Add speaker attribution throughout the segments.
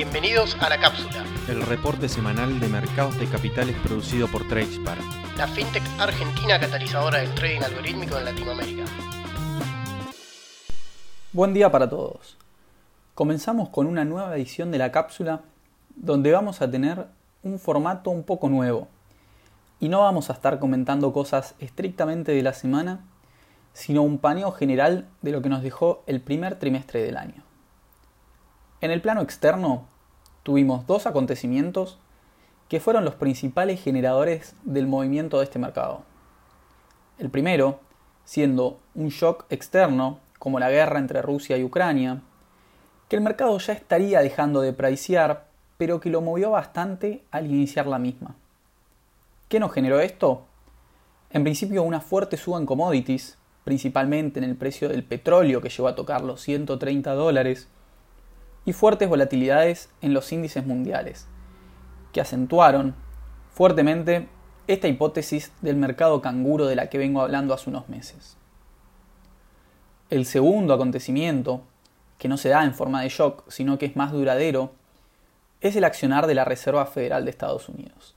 Speaker 1: Bienvenidos a La Cápsula,
Speaker 2: el reporte semanal de mercados de capitales producido por Tradespar,
Speaker 1: la fintech argentina catalizadora del trading algorítmico en Latinoamérica.
Speaker 3: Buen día para todos. Comenzamos con una nueva edición de La Cápsula donde vamos a tener un formato un poco nuevo. Y no vamos a estar comentando cosas estrictamente de la semana, sino un paneo general de lo que nos dejó el primer trimestre del año. En el plano externo, tuvimos dos acontecimientos que fueron los principales generadores del movimiento de este mercado. El primero, siendo un shock externo, como la guerra entre Rusia y Ucrania, que el mercado ya estaría dejando de pricear, pero que lo movió bastante al iniciar la misma. ¿Qué nos generó esto? En principio una fuerte suba en commodities, principalmente en el precio del petróleo que llegó a tocar los 130 dólares, y fuertes volatilidades en los índices mundiales, que acentuaron fuertemente esta hipótesis del mercado canguro de la que vengo hablando hace unos meses. El segundo acontecimiento, que no se da en forma de shock, sino que es más duradero, es el accionar de la Reserva Federal de Estados Unidos,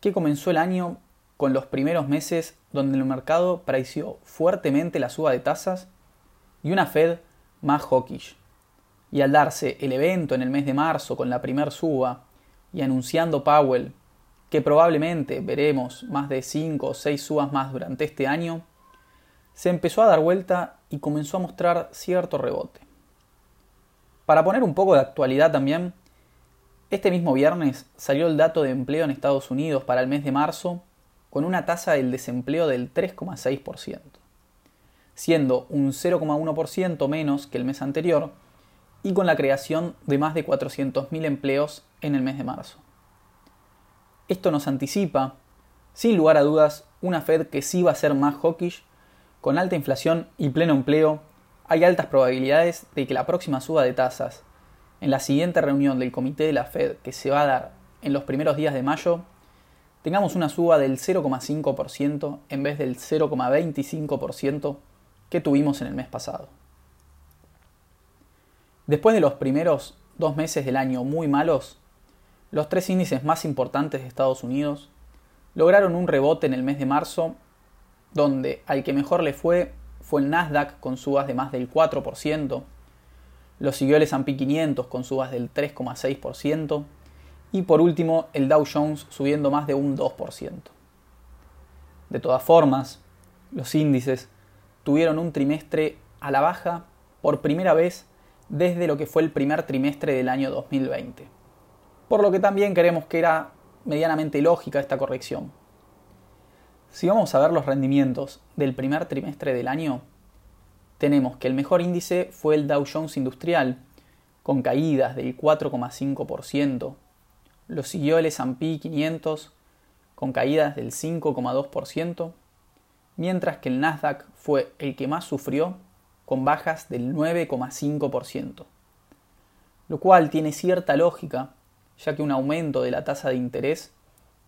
Speaker 3: que comenzó el año con los primeros meses donde el mercado preció fuertemente la suba de tasas y una Fed más hawkish, y al darse el evento en el mes de marzo con la primer suba y anunciando Powell que probablemente veremos más de 5 o 6 subas más durante este año, se empezó a dar vuelta y comenzó a mostrar cierto rebote. Para poner un poco de actualidad también, este mismo viernes salió el dato de empleo en Estados Unidos para el mes de marzo con una tasa del desempleo del 3,6%, siendo un 0,1% menos que el mes anterior, y con la creación de más de 400.000 empleos en el mes de marzo. Esto nos anticipa, sin lugar a dudas, una Fed que sí va a ser más hawkish, con alta inflación y pleno empleo, hay altas probabilidades de que la próxima suba de tasas, en la siguiente reunión del comité de la Fed que se va a dar en los primeros días de mayo, tengamos una suba del 0,5% en vez del 0,25% que tuvimos en el mes pasado. Después de los primeros dos meses del año muy malos, los tres índices más importantes de Estados Unidos lograron un rebote en el mes de marzo, donde al que mejor le fue fue el Nasdaq con subas de más del 4%, lo siguió el S&P 500 con subas del 3,6% y por último el Dow Jones subiendo más de un 2%. De todas formas, los índices tuvieron un trimestre a la baja por primera vez desde lo que fue el primer trimestre del año 2020. Por lo que también creemos que era medianamente lógica esta corrección. Si vamos a ver los rendimientos del primer trimestre del año, tenemos que el mejor índice fue el Dow Jones Industrial, con caídas del 4,5%, lo siguió el S&P 500 con caídas del 5,2%, mientras que el Nasdaq fue el que más sufrió con bajas del 9,5%, lo cual tiene cierta lógica, ya que un aumento de la tasa de interés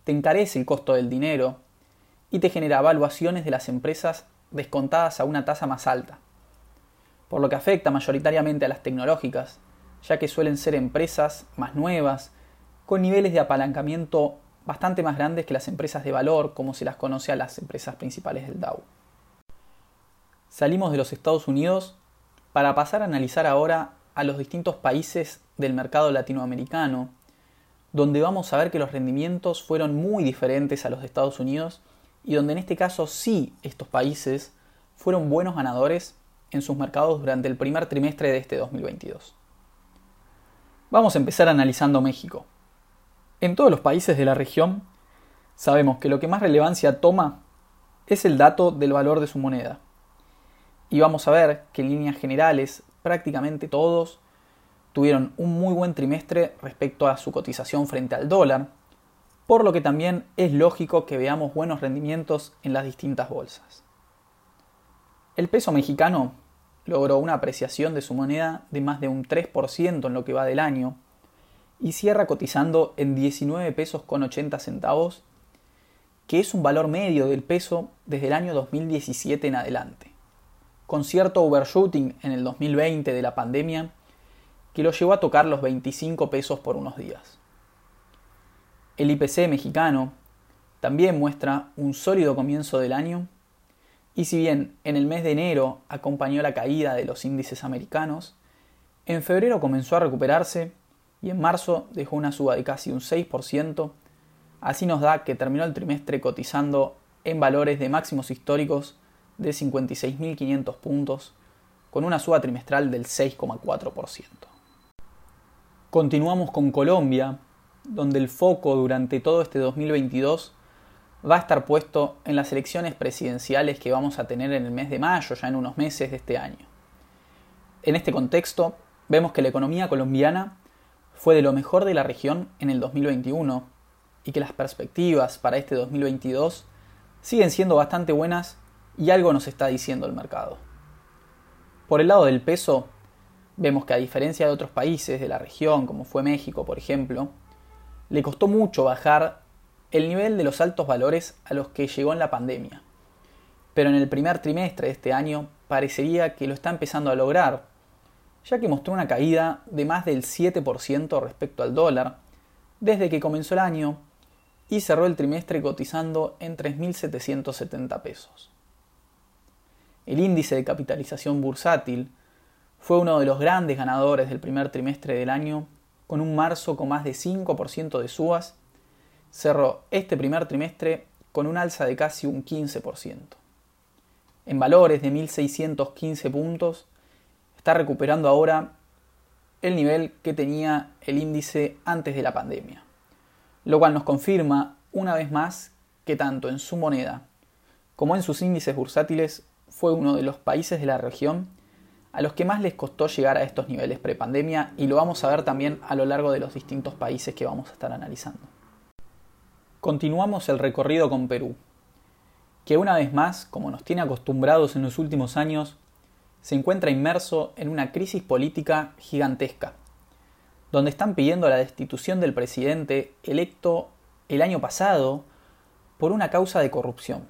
Speaker 3: te encarece el costo del dinero y te genera evaluaciones de las empresas descontadas a una tasa más alta, por lo que afecta mayoritariamente a las tecnológicas, ya que suelen ser empresas más nuevas, con niveles de apalancamiento bastante más grandes que las empresas de valor, como se las conoce a las empresas principales del Dow. Salimos de los Estados Unidos para pasar a analizar ahora a los distintos países del mercado latinoamericano, donde vamos a ver que los rendimientos fueron muy diferentes a los de Estados Unidos y donde en este caso sí estos países fueron buenos ganadores en sus mercados durante el primer trimestre de este 2022. Vamos a empezar analizando México. En todos los países de la región sabemos que lo que más relevancia toma es el dato del valor de su moneda y vamos a ver que en líneas generales prácticamente todos tuvieron un muy buen trimestre respecto a su cotización frente al dólar, por lo que también es lógico que veamos buenos rendimientos en las distintas bolsas. El peso mexicano logró una apreciación de su moneda de más de un 3% en lo que va del año y cierra cotizando en 19 pesos con 80 centavos, que es un valor medio del peso desde el año 2017 en adelante con cierto overshooting en el 2020 de la pandemia, que lo llevó a tocar los 25 pesos por unos días. El IPC mexicano también muestra un sólido comienzo del año y si bien en el mes de enero acompañó la caída de los índices americanos, en febrero comenzó a recuperarse y en marzo dejó una suba de casi un 6%, así nos da que terminó el trimestre cotizando en valores de máximos históricos de 56.500 puntos, con una suba trimestral del 6,4%. Continuamos con Colombia, donde el foco durante todo este 2022 va a estar puesto en las elecciones presidenciales que vamos a tener en el mes de mayo, ya en unos meses de este año. En este contexto, vemos que la economía colombiana fue de lo mejor de la región en el 2021 y que las perspectivas para este 2022 siguen siendo bastante buenas y algo nos está diciendo el mercado. Por el lado del peso, vemos que a diferencia de otros países de la región, como fue México, por ejemplo, le costó mucho bajar el nivel de los altos valores a los que llegó en la pandemia. Pero en el primer trimestre de este año parecería que lo está empezando a lograr, ya que mostró una caída de más del 7% respecto al dólar desde que comenzó el año y cerró el trimestre cotizando en 3.770 pesos. El índice de capitalización bursátil fue uno de los grandes ganadores del primer trimestre del año, con un marzo con más de 5% de subas cerró este primer trimestre con un alza de casi un 15%. En valores de 1.615 puntos, está recuperando ahora el nivel que tenía el índice antes de la pandemia, lo cual nos confirma una vez más que tanto en su moneda como en sus índices bursátiles fue uno de los países de la región a los que más les costó llegar a estos niveles prepandemia y lo vamos a ver también a lo largo de los distintos países que vamos a estar analizando. Continuamos el recorrido con Perú, que una vez más, como nos tiene acostumbrados en los últimos años, se encuentra inmerso en una crisis política gigantesca, donde están pidiendo la destitución del presidente electo el año pasado por una causa de corrupción.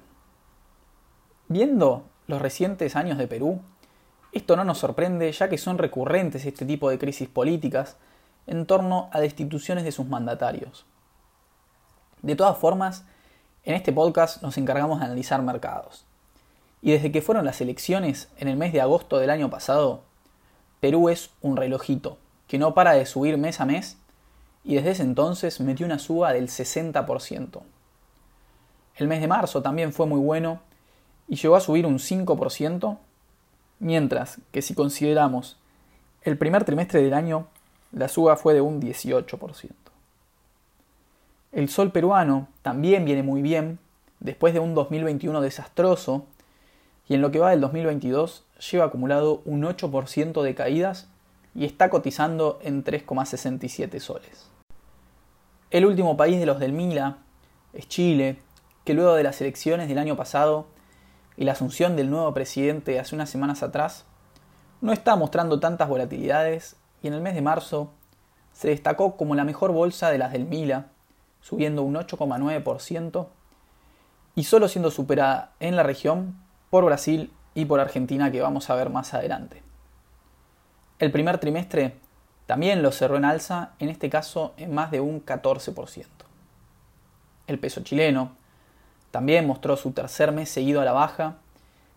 Speaker 3: Viendo los recientes años de Perú, esto no nos sorprende ya que son recurrentes este tipo de crisis políticas en torno a destituciones de sus mandatarios. De todas formas, en este podcast nos encargamos de analizar mercados. Y desde que fueron las elecciones en el mes de agosto del año pasado, Perú es un relojito que no para de subir mes a mes y desde ese entonces metió una suba del 60%. El mes de marzo también fue muy bueno y llegó a subir un 5%, mientras que si consideramos el primer trimestre del año, la suba fue de un 18%. El sol peruano también viene muy bien, después de un 2021 desastroso, y en lo que va del 2022 lleva acumulado un 8% de caídas y está cotizando en 3,67 soles. El último país de los del Mila es Chile, que luego de las elecciones del año pasado y la asunción del nuevo presidente hace unas semanas atrás, no está mostrando tantas volatilidades y en el mes de marzo se destacó como la mejor bolsa de las del Mila, subiendo un 8,9% y solo siendo superada en la región por Brasil y por Argentina que vamos a ver más adelante. El primer trimestre también lo cerró en alza, en este caso en más de un 14%. El peso chileno también mostró su tercer mes seguido a la baja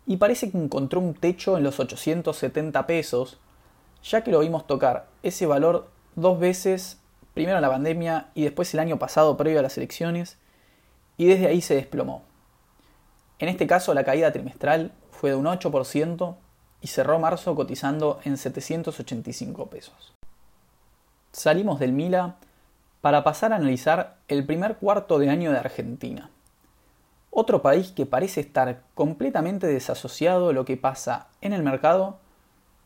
Speaker 3: y parece que encontró un techo en los 870 pesos, ya que lo vimos tocar ese valor dos veces primero la pandemia y después el año pasado previo a las elecciones, y desde ahí se desplomó. En este caso la caída trimestral fue de un 8% y cerró marzo cotizando en 785 pesos. Salimos del Mila para pasar a analizar el primer cuarto de año de Argentina. Otro país que parece estar completamente desasociado de lo que pasa en el mercado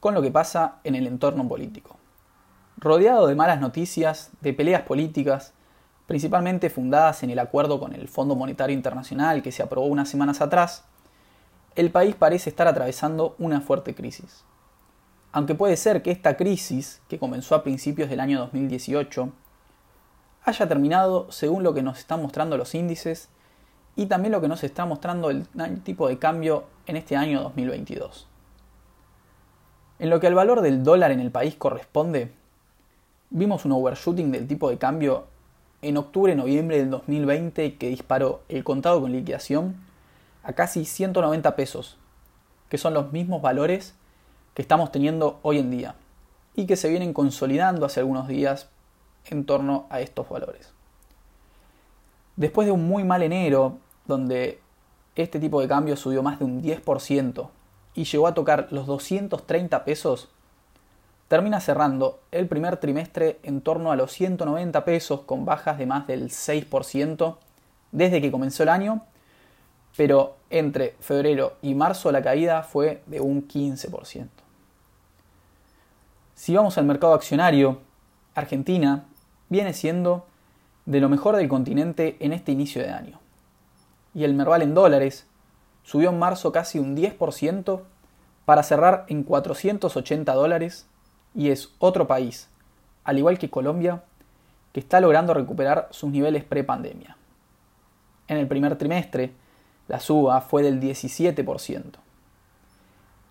Speaker 3: con lo que pasa en el entorno político rodeado de malas noticias, de peleas políticas, principalmente fundadas en el acuerdo con el Fondo Monetario Internacional que se aprobó unas semanas atrás, el país parece estar atravesando una fuerte crisis. Aunque puede ser que esta crisis, que comenzó a principios del año 2018, haya terminado según lo que nos están mostrando los índices y también lo que nos está mostrando el tipo de cambio en este año 2022. En lo que al valor del dólar en el país corresponde, vimos un overshooting del tipo de cambio en octubre-noviembre del 2020 que disparó el contado con liquidación a casi 190 pesos, que son los mismos valores que estamos teniendo hoy en día y que se vienen consolidando hace algunos días en torno a estos valores. Después de un muy mal enero, donde este tipo de cambio subió más de un 10% y llegó a tocar los 230 pesos, termina cerrando el primer trimestre en torno a los 190 pesos con bajas de más del 6% desde que comenzó el año, pero entre febrero y marzo la caída fue de un 15%. Si vamos al mercado accionario, Argentina viene siendo de lo mejor del continente en este inicio de año. Y el Merval en dólares subió en marzo casi un 10% para cerrar en 480 dólares y es otro país, al igual que Colombia, que está logrando recuperar sus niveles pre-pandemia. En el primer trimestre, la suba fue del 17%.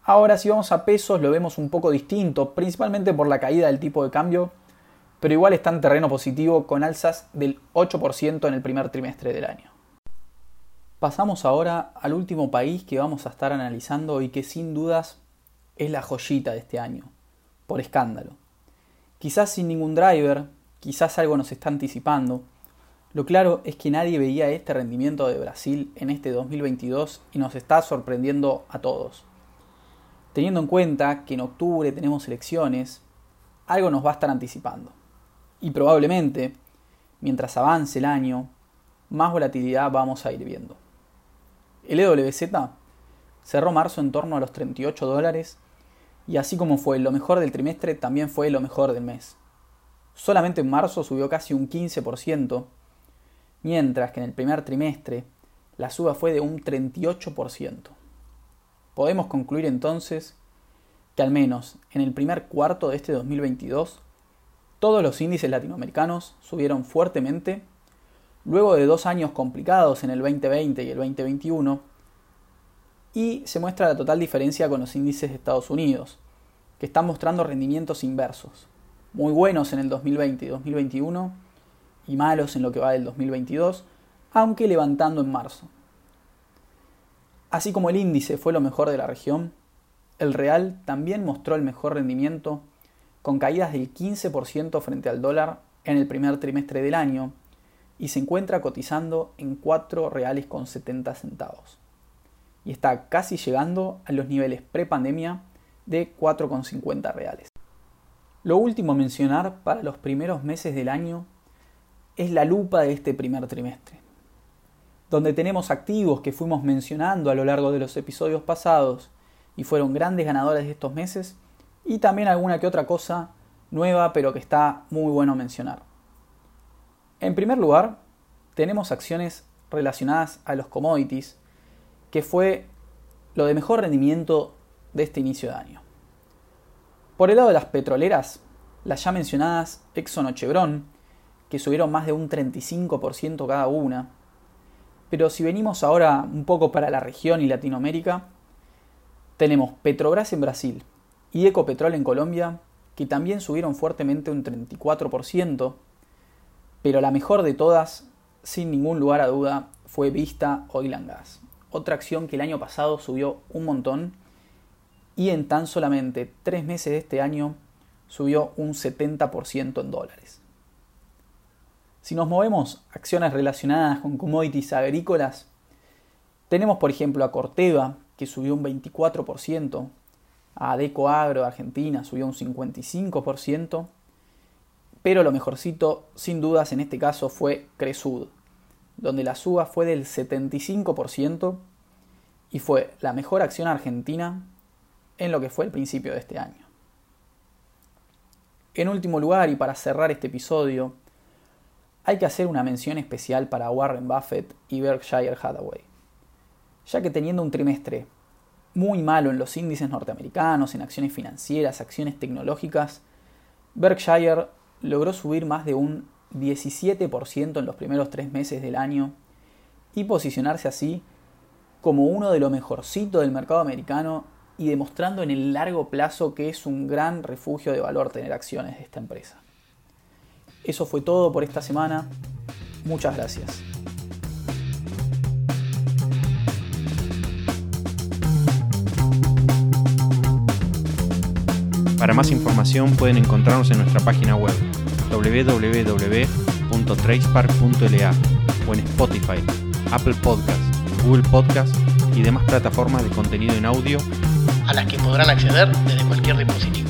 Speaker 3: Ahora si vamos a pesos lo vemos un poco distinto, principalmente por la caída del tipo de cambio, pero igual está en terreno positivo con alzas del 8% en el primer trimestre del año. Pasamos ahora al último país que vamos a estar analizando y que sin dudas es la joyita de este año, por escándalo. Quizás sin ningún driver, quizás algo nos está anticipando. Lo claro es que nadie veía este rendimiento de Brasil en este 2022 y nos está sorprendiendo a todos. Teniendo en cuenta que en octubre tenemos elecciones, algo nos va a estar anticipando. Y probablemente, mientras avance el año, más volatilidad vamos a ir viendo. El EWZ cerró marzo en torno a los 38 dólares y así como fue lo mejor del trimestre, también fue lo mejor del mes. Solamente en marzo subió casi un 15%, mientras que en el primer trimestre la suba fue de un 38%. Podemos concluir entonces que al menos en el primer cuarto de este 2022 todos los índices latinoamericanos subieron fuertemente luego de dos años complicados en el 2020 y el 2021 y se muestra la total diferencia con los índices de Estados Unidos, que están mostrando rendimientos inversos, muy buenos en el 2020 y 2021 y malos en lo que va del 2022, aunque levantando en marzo. Así como el índice fue lo mejor de la región, el real también mostró el mejor rendimiento con caídas del 15% frente al dólar en el primer trimestre del año y se encuentra cotizando en 4 reales con 70 centavos. Y está casi llegando a los niveles prepandemia de 4,50 reales. Lo último a mencionar para los primeros meses del año es la lupa de este primer trimestre, donde tenemos activos que fuimos mencionando a lo largo de los episodios pasados y fueron grandes ganadores de estos meses y también alguna que otra cosa nueva, pero que está muy bueno mencionar. En primer lugar, tenemos acciones relacionadas a los commodities, que fue lo de mejor rendimiento de este inicio de año. Por el lado de las petroleras, las ya mencionadas Exxon o Chevron, que subieron más de un 35% cada una. Pero si venimos ahora un poco para la región y Latinoamérica, tenemos Petrobras en Brasil, y Ecopetrol en Colombia, que también subieron fuertemente un 34%, pero la mejor de todas, sin ningún lugar a duda, fue Vista Oil Gas, otra acción que el año pasado subió un montón y en tan solamente tres meses de este año subió un 70% en dólares. Si nos movemos acciones relacionadas con commodities agrícolas, tenemos por ejemplo a Corteva, que subió un 24%, a Deco Agro de Argentina subió un 55%, pero lo mejorcito sin dudas en este caso fue Cresud, donde la suba fue del 75% y fue la mejor acción argentina en lo que fue el principio de este año. En último lugar, y para cerrar este episodio, hay que hacer una mención especial para Warren Buffett y Berkshire Hathaway, ya que teniendo un trimestre muy malo en los índices norteamericanos, en acciones financieras, acciones tecnológicas, Berkshire logró subir más de un 17% en los primeros tres meses del año y posicionarse así como uno de lo mejorcito del mercado americano y demostrando en el largo plazo que es un gran refugio de valor tener acciones de esta empresa. Eso fue todo por esta semana. Muchas gracias.
Speaker 2: Para más información pueden encontrarnos en nuestra página web www.tracepark.la o en Spotify, Apple Podcasts, Google Podcasts y demás plataformas de contenido en audio
Speaker 1: a las que podrán acceder desde cualquier dispositivo.